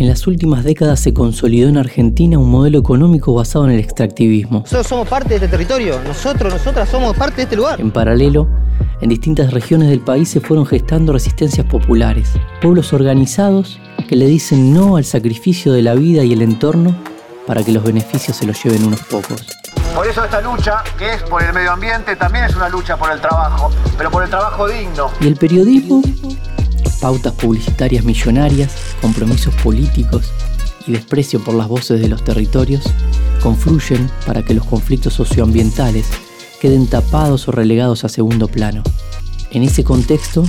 En las últimas décadas se consolidó en Argentina un modelo económico basado en el extractivismo. Nosotros somos parte de este territorio, nosotros, nosotras somos parte de este lugar. En paralelo, en distintas regiones del país se fueron gestando resistencias populares, pueblos organizados que le dicen no al sacrificio de la vida y el entorno para que los beneficios se los lleven unos pocos. Por eso esta lucha, que es por el medio ambiente, también es una lucha por el trabajo, pero por el trabajo digno. ¿Y el periodismo? Pautas publicitarias millonarias, compromisos políticos y desprecio por las voces de los territorios confluyen para que los conflictos socioambientales queden tapados o relegados a segundo plano. En ese contexto,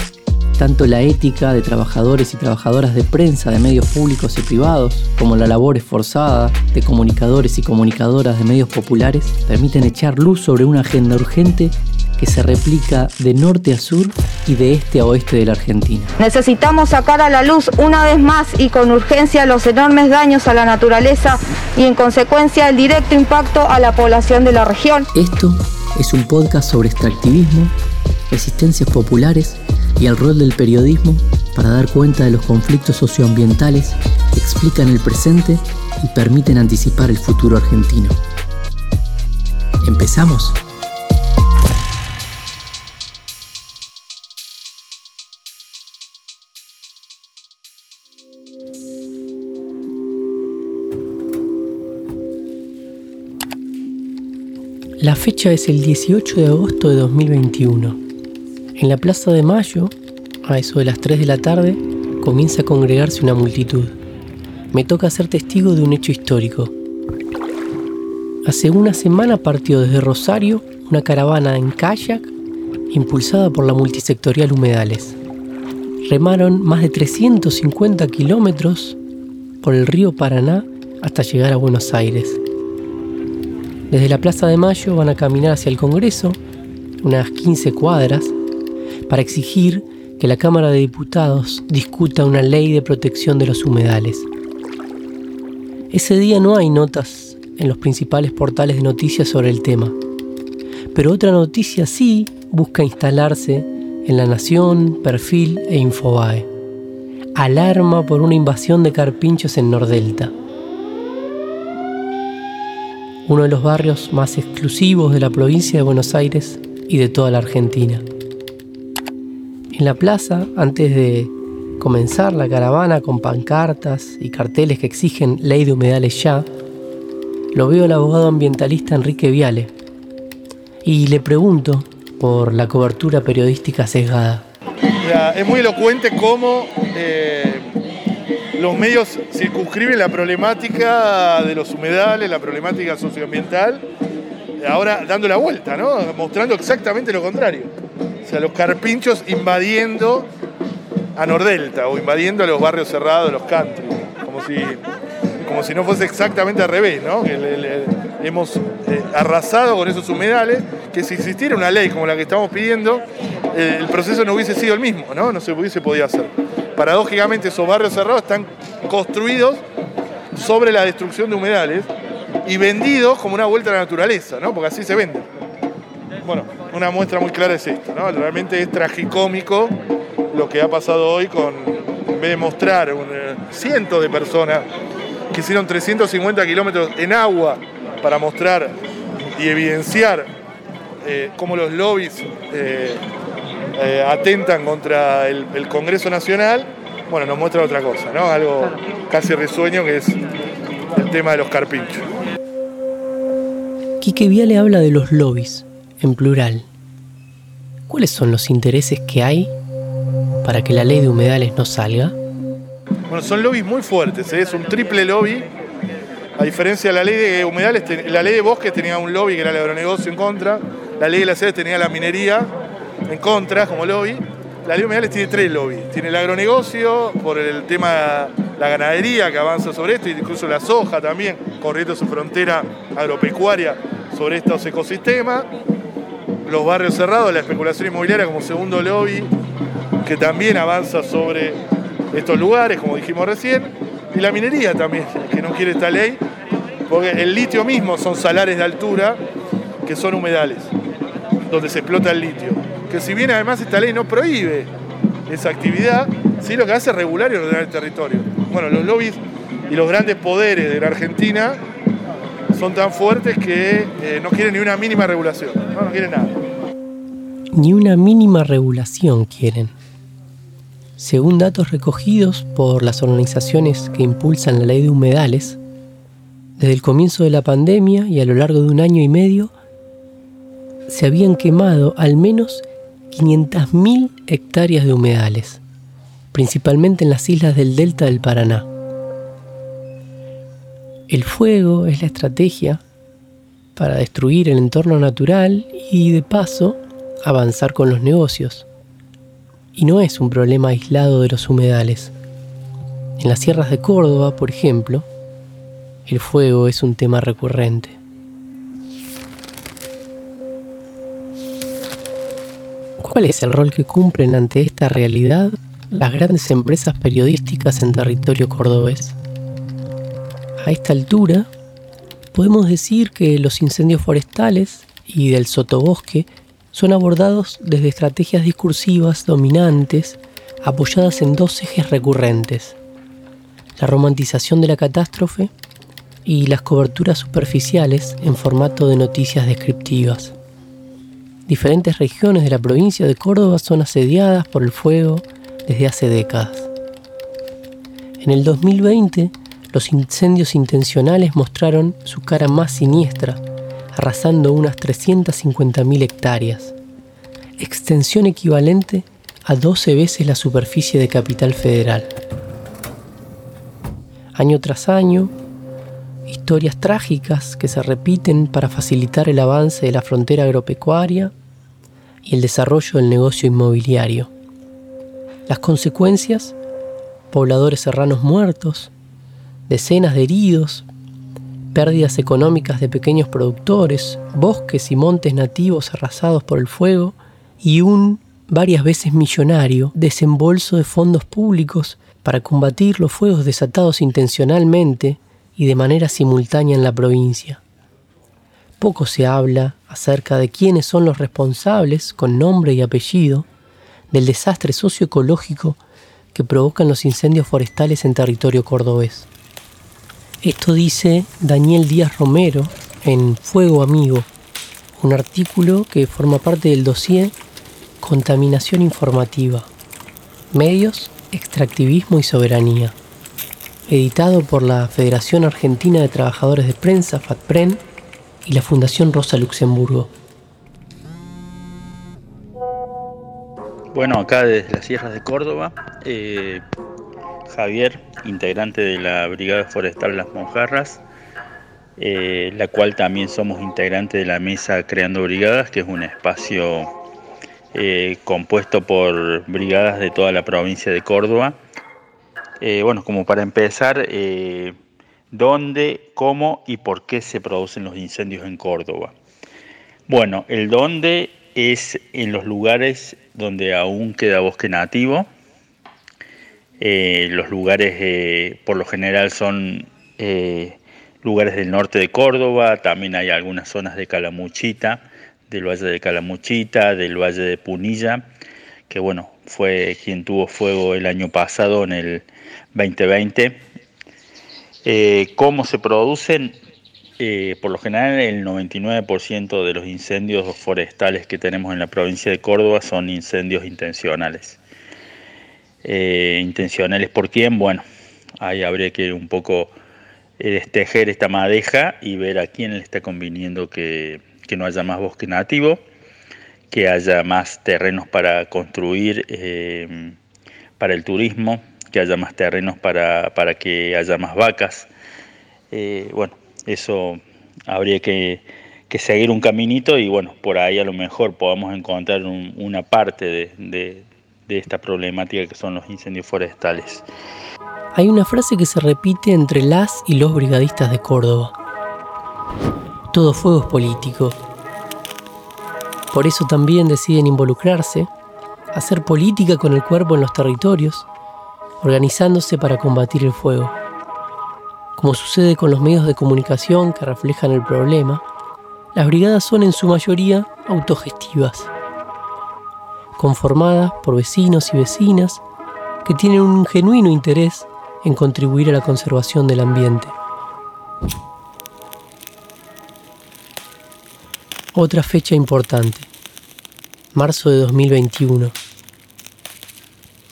tanto la ética de trabajadores y trabajadoras de prensa de medios públicos y privados, como la labor esforzada de comunicadores y comunicadoras de medios populares, permiten echar luz sobre una agenda urgente que se replica de norte a sur y de este a oeste de la Argentina. Necesitamos sacar a la luz una vez más y con urgencia los enormes daños a la naturaleza y en consecuencia el directo impacto a la población de la región. Esto es un podcast sobre extractivismo, resistencias populares y el rol del periodismo para dar cuenta de los conflictos socioambientales que explican el presente y permiten anticipar el futuro argentino. ¿Empezamos? La fecha es el 18 de agosto de 2021. En la Plaza de Mayo, a eso de las 3 de la tarde, comienza a congregarse una multitud. Me toca ser testigo de un hecho histórico. Hace una semana partió desde Rosario una caravana en kayak impulsada por la multisectorial Humedales. Remaron más de 350 kilómetros por el río Paraná hasta llegar a Buenos Aires. Desde la Plaza de Mayo van a caminar hacia el Congreso, unas 15 cuadras, para exigir que la Cámara de Diputados discuta una ley de protección de los humedales. Ese día no hay notas en los principales portales de noticias sobre el tema, pero otra noticia sí busca instalarse en La Nación, Perfil e Infobae. Alarma por una invasión de carpinchos en Nordelta uno de los barrios más exclusivos de la provincia de Buenos Aires y de toda la Argentina. En la plaza, antes de comenzar la caravana con pancartas y carteles que exigen ley de humedales ya, lo veo al abogado ambientalista Enrique Viale y le pregunto por la cobertura periodística sesgada. es muy elocuente cómo eh, los medios circunscriben la problemática de los humedales, la problemática socioambiental, ahora dando la vuelta, ¿no? Mostrando exactamente lo contrario. O sea, los carpinchos invadiendo a Nordelta o invadiendo a los barrios cerrados, los country, como si, como si no fuese exactamente al revés, ¿no? hemos eh, arrasado con esos humedales, que si existiera una ley como la que estamos pidiendo, eh, el proceso no hubiese sido el mismo, ¿no? No se hubiese podido hacer paradójicamente esos barrios cerrados están construidos sobre la destrucción de humedales y vendidos como una vuelta a la naturaleza, ¿no? Porque así se vende. Bueno, una muestra muy clara es esto, ¿no? Realmente es tragicómico lo que ha pasado hoy con, en vez de mostrar eh, cientos de personas que hicieron 350 kilómetros en agua para mostrar y evidenciar eh, cómo los lobbies eh, eh, atentan contra el, Congreso Nacional, bueno, nos muestra otra cosa, ¿no? Algo casi risueño que es el tema de los carpinchos. Quique Viale habla de los lobbies, en plural. ¿Cuáles son los intereses que hay para que la ley de humedales no salga? Bueno, son lobbies muy fuertes, ¿eh? es un triple lobby. A diferencia de la ley de humedales, la ley de bosques tenía un lobby que era el agronegocio en contra, la ley de las sedes tenía la minería en contra como lobby. La ley de humedales tiene tres lobbies. Tiene el agronegocio por el tema la ganadería que avanza sobre esto, incluso la soja también, corriendo su frontera agropecuaria sobre estos ecosistemas. Los barrios cerrados, la especulación inmobiliaria como segundo lobby, que también avanza sobre estos lugares, como dijimos recién. Y la minería también, que no quiere esta ley, porque el litio mismo son salares de altura que son humedales, donde se explota el litio que si bien además esta ley no prohíbe esa actividad, sí lo que hace es regular y ordenar el territorio. Bueno, los lobbies y los grandes poderes de la Argentina son tan fuertes que eh, no quieren ni una mínima regulación, no, no quieren nada. Ni una mínima regulación quieren. Según datos recogidos por las organizaciones que impulsan la ley de humedales, desde el comienzo de la pandemia y a lo largo de un año y medio, se habían quemado al menos 500.000 hectáreas de humedales, principalmente en las islas del delta del Paraná. El fuego es la estrategia para destruir el entorno natural y de paso avanzar con los negocios. Y no es un problema aislado de los humedales. En las sierras de Córdoba, por ejemplo, el fuego es un tema recurrente. ¿Cuál es el rol que cumplen ante esta realidad las grandes empresas periodísticas en territorio cordobés? A esta altura, podemos decir que los incendios forestales y del sotobosque son abordados desde estrategias discursivas dominantes apoyadas en dos ejes recurrentes, la romantización de la catástrofe y las coberturas superficiales en formato de noticias descriptivas. Diferentes regiones de la provincia de Córdoba son asediadas por el fuego desde hace décadas. En el 2020, los incendios intencionales mostraron su cara más siniestra, arrasando unas 350.000 hectáreas, extensión equivalente a 12 veces la superficie de Capital Federal. Año tras año, historias trágicas que se repiten para facilitar el avance de la frontera agropecuaria y el desarrollo del negocio inmobiliario. Las consecuencias, pobladores serranos muertos, decenas de heridos, pérdidas económicas de pequeños productores, bosques y montes nativos arrasados por el fuego y un varias veces millonario desembolso de fondos públicos para combatir los fuegos desatados intencionalmente y de manera simultánea en la provincia. Poco se habla acerca de quiénes son los responsables, con nombre y apellido, del desastre socioecológico que provocan los incendios forestales en territorio cordobés. Esto dice Daniel Díaz Romero en Fuego Amigo, un artículo que forma parte del dossier Contaminación Informativa, Medios, Extractivismo y Soberanía editado por la Federación Argentina de Trabajadores de Prensa, FATPREN, y la Fundación Rosa Luxemburgo. Bueno, acá desde las sierras de Córdoba, eh, Javier, integrante de la Brigada Forestal Las Monjarras, eh, la cual también somos integrantes de la Mesa Creando Brigadas, que es un espacio eh, compuesto por brigadas de toda la provincia de Córdoba bueno, como para empezar, ¿dónde, cómo y por qué se producen los incendios en Córdoba? Bueno, el dónde es en los lugares donde aún queda bosque nativo. Eh, los lugares por lo general son lugares del norte de Córdoba, también hay algunas zonas de Calamuchita, del Valle de Calamuchita, del Valle de Punilla, que bueno, fue quien tuvo fuego el año pasado en el 2020. Eh, ¿Cómo se producen? Eh, por lo general, el 99% de los incendios forestales que tenemos en la provincia de Córdoba son incendios intencionales. Eh, ¿Intencionales por quién? Bueno, ahí habría que un poco destejer esta madeja y ver a quién le está conviniendo que, que no haya más bosque nativo, que haya más terrenos para construir para el turismo, que haya más terrenos para, que haya más vacas. Eh, bueno, eso habría que, seguir un caminito y bueno, por ahí a lo mejor podamos encontrar una parte de, esta problemática que son los incendios forestales. Hay una frase que se repite entre las y los brigadistas de Córdoba. Todo fuego es político. Por eso también deciden involucrarse, hacer política con el cuerpo en los territorios organizándose para combatir el fuego. Como sucede con los medios de comunicación que reflejan el problema, las brigadas son en su mayoría autogestivas, conformadas por vecinos y vecinas que tienen un genuino interés en contribuir a la conservación del ambiente. Otra fecha importante, marzo de 2021.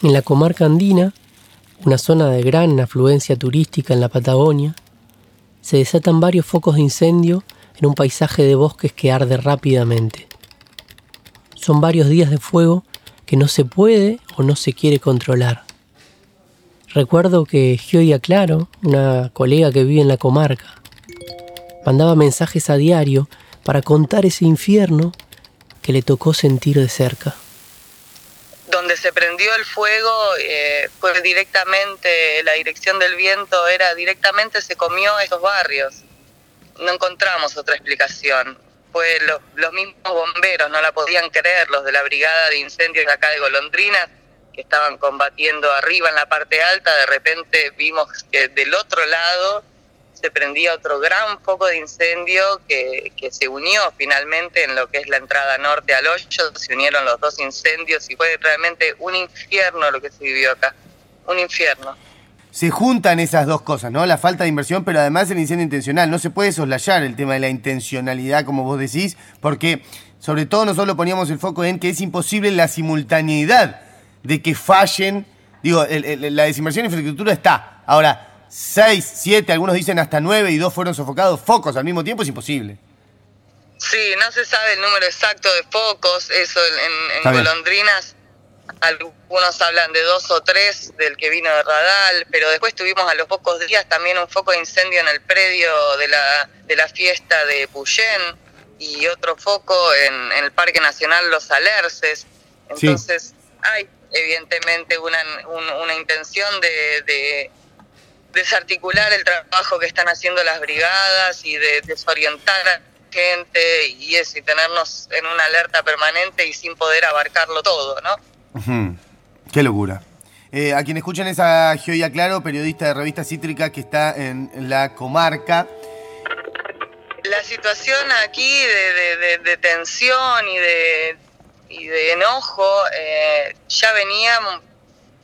En la comarca andina, una zona de gran afluencia turística en la Patagonia, se desatan varios focos de incendio en un paisaje de bosques que arde rápidamente. Son varios días de fuego que no se puede o no se quiere controlar. Recuerdo que Gioia Claro, una colega que vive en la comarca, mandaba mensajes a diario para contar ese infierno que le tocó sentir de cerca. Donde se prendió el fuego eh, fue directamente, la dirección del viento era directamente se comió esos barrios. No encontramos otra explicación. Fue los mismos bomberos, no la podían creer, los de la brigada de incendios de acá de Golondrinas, que estaban combatiendo arriba en la parte alta, de repente vimos que del otro lado se prendía otro gran foco de incendio que, se unió finalmente en lo que es la entrada norte al hoyo, se unieron los dos incendios y fue realmente un infierno lo que se vivió acá, un infierno. Se juntan esas dos cosas, ¿no? La falta de inversión, pero además el incendio intencional. No se puede soslayar el tema de la intencionalidad, como vos decís, porque sobre todo nosotros poníamos el foco en que es imposible la simultaneidad de que fallen. Digo, la desinversión en infraestructura está. Ahora, seis, siete, algunos dicen hasta nueve y dos fueron sofocados, focos al mismo tiempo es imposible. Sí, no se sabe el número exacto de focos, eso en, en Golondrinas, algunos hablan de dos o tres del que vino de Radal, pero después tuvimos a los pocos días también un foco de incendio en el predio de la, de la fiesta de Puyén y otro foco en, el Parque Nacional Los Alerces. Entonces hay evidentemente una, una intención de desarticular el trabajo que están haciendo las brigadas y de desorientar a la gente y eso, y tenernos en una alerta permanente y sin poder abarcarlo todo, ¿no? Qué locura. Eh, a quien escuchan es a Gioia Claro, periodista de Revista Cítrica que está en, la comarca. La situación aquí de, tensión y de, y de enojo eh, ya venía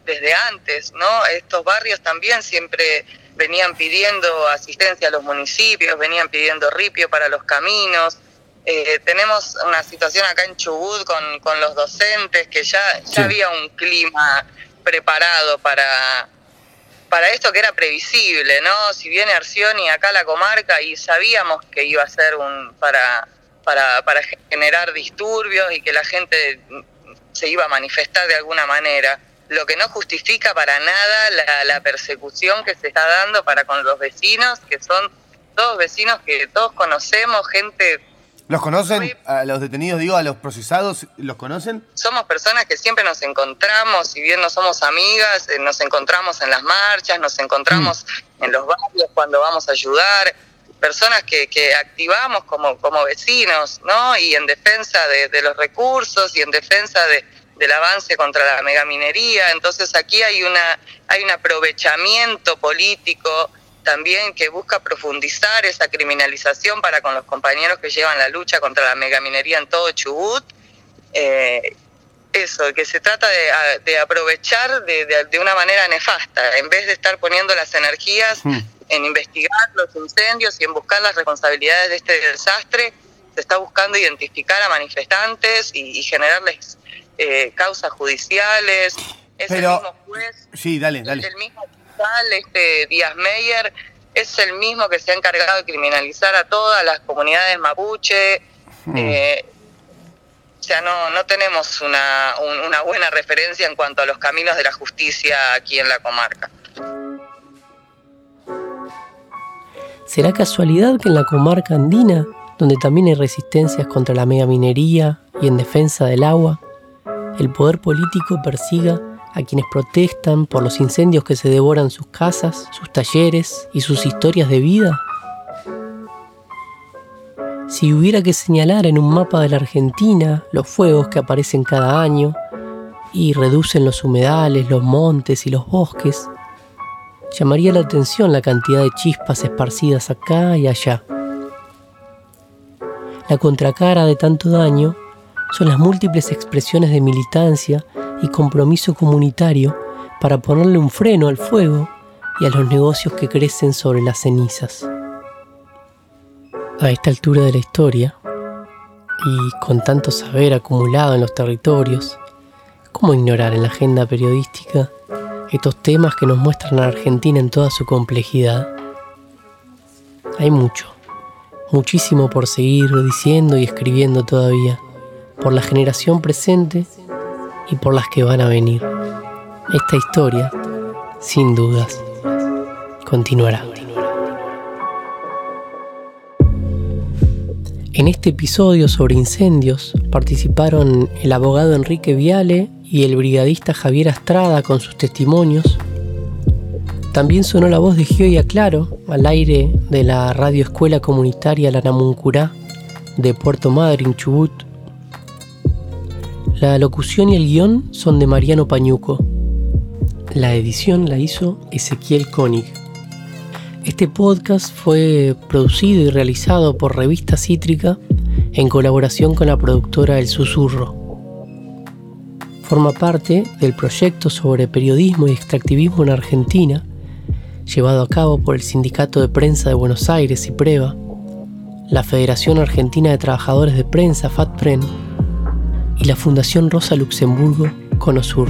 desde antes, ¿no? Estos barrios también siempre venían pidiendo asistencia a los municipios, venían pidiendo ripio para los caminos. Eh, tenemos una situación acá en Chubut con, con los docentes, que ya, ya había un clima preparado para, para esto que era previsible, ¿no? Si viene Arcioni acá a la comarca y sabíamos que iba a ser un para, para, para generar disturbios y que la gente se iba a manifestar de alguna manera lo que no justifica para nada la, persecución que se está dando para con los vecinos, que son todos vecinos que todos conocemos, gente... ¿Los conocen? ¿A los detenidos, digo, a los procesados, los conocen? Somos personas que siempre nos encontramos, si bien no somos amigas, eh, nos encontramos en las marchas, nos encontramos mm. en los barrios cuando vamos a ayudar, personas que, que activamos como, como vecinos, ¿no? Y en defensa de, de los recursos y en defensa de, del avance contra la megaminería. Entonces aquí hay una hay un aprovechamiento político también que busca profundizar esa criminalización para con los compañeros que llevan la lucha contra la megaminería en todo Chubut. Eh, eso, que se trata de, aprovechar de, de, una manera nefasta, en vez de estar poniendo las energías hmm. en investigar los incendios y en buscar las responsabilidades de este desastre, se está buscando identificar a manifestantes y generarles eh, causas judiciales. Es el mismo juez, sí, dale, dale. el mismo fiscal, este Díaz Meyer, es el mismo que se ha encargado de criminalizar a todas las comunidades mapuche. Hmm. Eh, o sea, no, no tenemos una, una buena referencia en cuanto a los caminos de la justicia aquí en la comarca. ¿Será casualidad que en la comarca andina, donde también hay resistencias contra la megaminería y en defensa del agua, el poder político persiga a quienes protestan por los incendios que se devoran sus casas, sus talleres y sus historias de vida? Si hubiera que señalar en un mapa de la Argentina los fuegos que aparecen cada año y reducen los humedales, los montes y los bosques, llamaría la atención la cantidad de chispas esparcidas acá y allá. La contracara de tanto daño son las múltiples expresiones de militancia y compromiso comunitario para ponerle un freno al fuego y a los negocios que crecen sobre las cenizas. A esta altura de la historia, y con tanto saber acumulado en los territorios, ¿cómo ignorar en la agenda periodística estos temas que nos muestran a Argentina en toda su complejidad? Hay mucho, muchísimo por seguir diciendo y escribiendo todavía, por la generación presente y por las que van a venir. Esta historia, sin dudas, continuará. En este episodio sobre incendios participaron el abogado Enrique Viale y el brigadista Javier Astrada con sus testimonios. También sonó la voz de Gioia Claro al aire de la radio escuela comunitaria La Namuncurá de Puerto Madryn, Chubut. La locución y el guion son de Mariano Pañuco. La edición la hizo Ezequiel Koenig. Este podcast fue producido y realizado por Revista Cítrica en colaboración con la productora El Susurro. Forma parte del proyecto sobre periodismo y extractivismo en Argentina, llevado a cabo por el Sindicato de Prensa de Buenos Aires y Preva, la Federación Argentina de Trabajadores de Prensa FATPREN y la Fundación Rosa Luxemburgo Conosur.